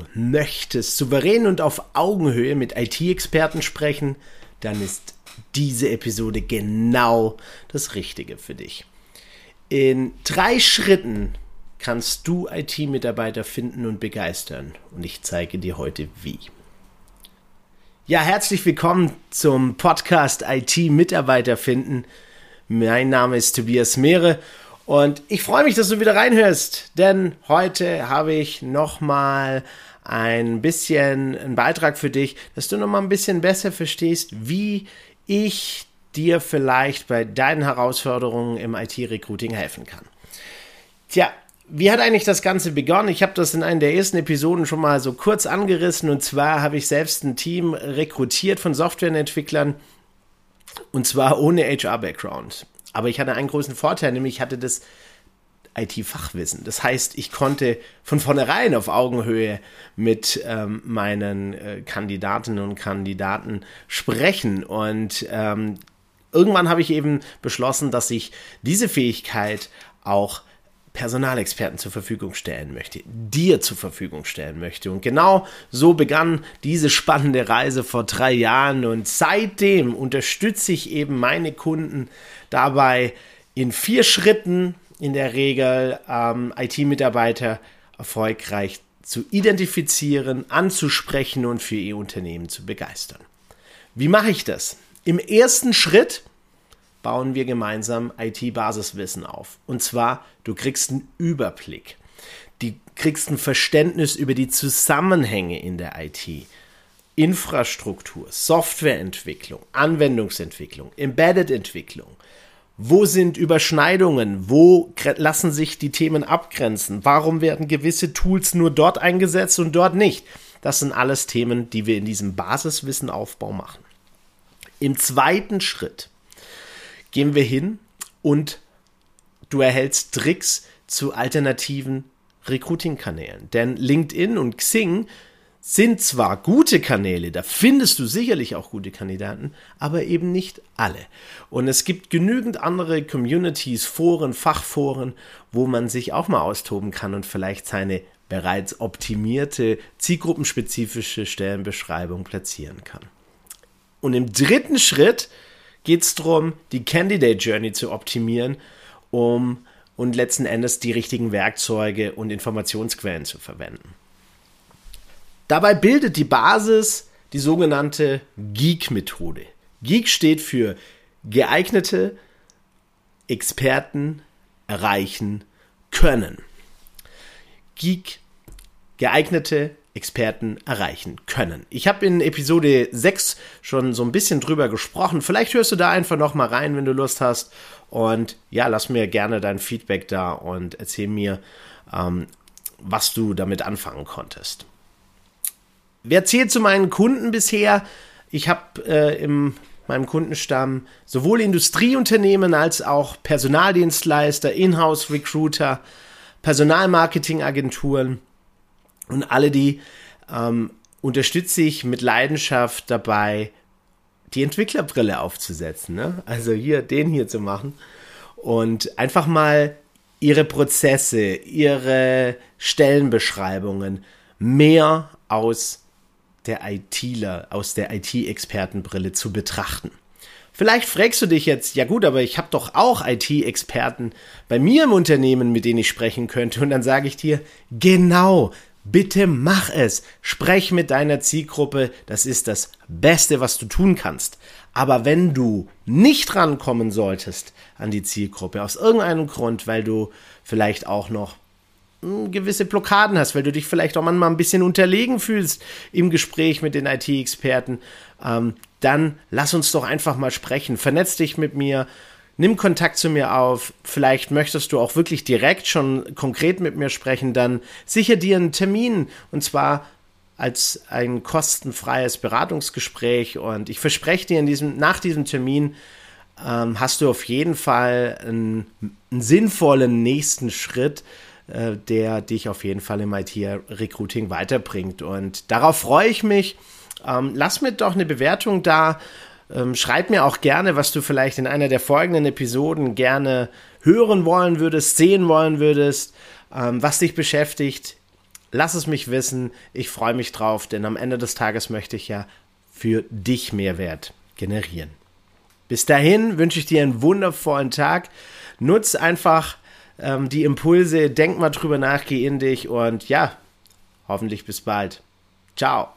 du möchtest souverän und auf Augenhöhe mit IT-Experten sprechen, dann ist diese Episode genau das Richtige für dich. In drei Schritten kannst du IT-Mitarbeiter finden und begeistern und ich zeige dir heute wie. Ja, herzlich willkommen zum Podcast IT-Mitarbeiter finden. Mein Name ist Tobias Mehre und ich freue mich, dass du wieder reinhörst, denn heute habe ich nochmal ein bisschen einen Beitrag für dich, dass du nochmal ein bisschen besser verstehst, wie ich dir vielleicht bei deinen Herausforderungen im IT-Recruiting helfen kann. Tja, wie hat eigentlich das Ganze begonnen? Ich habe das in einer der ersten Episoden schon mal so kurz angerissen und zwar habe ich selbst ein Team rekrutiert von Softwareentwicklern und zwar ohne HR-Background. Aber ich hatte einen großen Vorteil, nämlich ich hatte das IT-Fachwissen. Das heißt, ich konnte von vornherein auf Augenhöhe mit ähm, meinen äh, Kandidatinnen und Kandidaten sprechen. Und ähm, irgendwann habe ich eben beschlossen, dass ich diese Fähigkeit auch Personalexperten zur Verfügung stellen möchte, dir zur Verfügung stellen möchte. Und genau so begann diese spannende Reise vor drei Jahren und seitdem unterstütze ich eben meine Kunden dabei in vier Schritten in der Regel ähm, IT-Mitarbeiter erfolgreich zu identifizieren, anzusprechen und für ihr Unternehmen zu begeistern. Wie mache ich das? Im ersten Schritt bauen wir gemeinsam IT-Basiswissen auf. Und zwar, du kriegst einen Überblick. Du kriegst ein Verständnis über die Zusammenhänge in der IT. Infrastruktur, Softwareentwicklung, Anwendungsentwicklung, Embedded-Entwicklung. Wo sind Überschneidungen? Wo lassen sich die Themen abgrenzen? Warum werden gewisse Tools nur dort eingesetzt und dort nicht? Das sind alles Themen, die wir in diesem Basiswissenaufbau machen. Im zweiten Schritt gehen wir hin und du erhältst Tricks zu alternativen Recruiting-Kanälen. Denn LinkedIn und Xing sind zwar gute Kanäle, da findest du sicherlich auch gute Kandidaten, aber eben nicht alle. Und es gibt genügend andere Communities, Foren, Fachforen, wo man sich auch mal austoben kann und vielleicht seine bereits optimierte, zielgruppenspezifische Stellenbeschreibung platzieren kann. Und im dritten Schritt geht es darum, die Candidate Journey zu optimieren, um und letzten Endes die richtigen Werkzeuge und Informationsquellen zu verwenden. Dabei bildet die Basis die sogenannte Geek-Methode. Geek steht für geeignete Experten erreichen können. Geek, geeignete Experten erreichen können. Ich habe in Episode 6 schon so ein bisschen drüber gesprochen. Vielleicht hörst du da einfach noch mal rein, wenn du Lust hast. Und ja, lass mir gerne dein Feedback da und erzähl mir, ähm, was du damit anfangen konntest. Wer zählt zu meinen Kunden bisher? Ich habe äh, in meinem Kundenstamm sowohl Industrieunternehmen als auch Personaldienstleister, Inhouse-Recruiter, Personalmarketingagenturen und alle die ähm, unterstütze ich mit Leidenschaft dabei, die Entwicklerbrille aufzusetzen. Ne? Also hier, den hier zu machen. Und einfach mal ihre Prozesse, ihre Stellenbeschreibungen mehr aus der ITler, aus der IT-Expertenbrille zu betrachten. Vielleicht fragst du dich jetzt, ja gut, aber ich habe doch auch IT-Experten bei mir im Unternehmen, mit denen ich sprechen könnte. Und dann sage ich dir, genau, Bitte mach es. Sprech mit deiner Zielgruppe. Das ist das Beste, was du tun kannst. Aber wenn du nicht rankommen solltest an die Zielgruppe, aus irgendeinem Grund, weil du vielleicht auch noch hm, gewisse Blockaden hast, weil du dich vielleicht auch manchmal ein bisschen unterlegen fühlst im Gespräch mit den IT-Experten, ähm, dann lass uns doch einfach mal sprechen. Vernetz dich mit mir nimm Kontakt zu mir auf. Vielleicht möchtest du auch wirklich direkt schon konkret mit mir sprechen. Dann sicher dir einen Termin und zwar als ein kostenfreies Beratungsgespräch. Und ich verspreche dir, in diesem, nach diesem Termin ähm, hast du auf jeden Fall einen, einen sinnvollen nächsten Schritt, äh, der dich auf jeden Fall im IT-Recruiting weiterbringt. Und darauf freue ich mich. Ähm, lass mir doch eine Bewertung da. Ähm, schreib mir auch gerne, was du vielleicht in einer der folgenden Episoden gerne hören wollen würdest, sehen wollen würdest, ähm, was dich beschäftigt. Lass es mich wissen. Ich freue mich drauf, denn am Ende des Tages möchte ich ja für dich Mehrwert generieren. Bis dahin wünsche ich dir einen wundervollen Tag. Nutz einfach ähm, die Impulse, denk mal drüber nach, geh in dich und ja, hoffentlich bis bald. Ciao.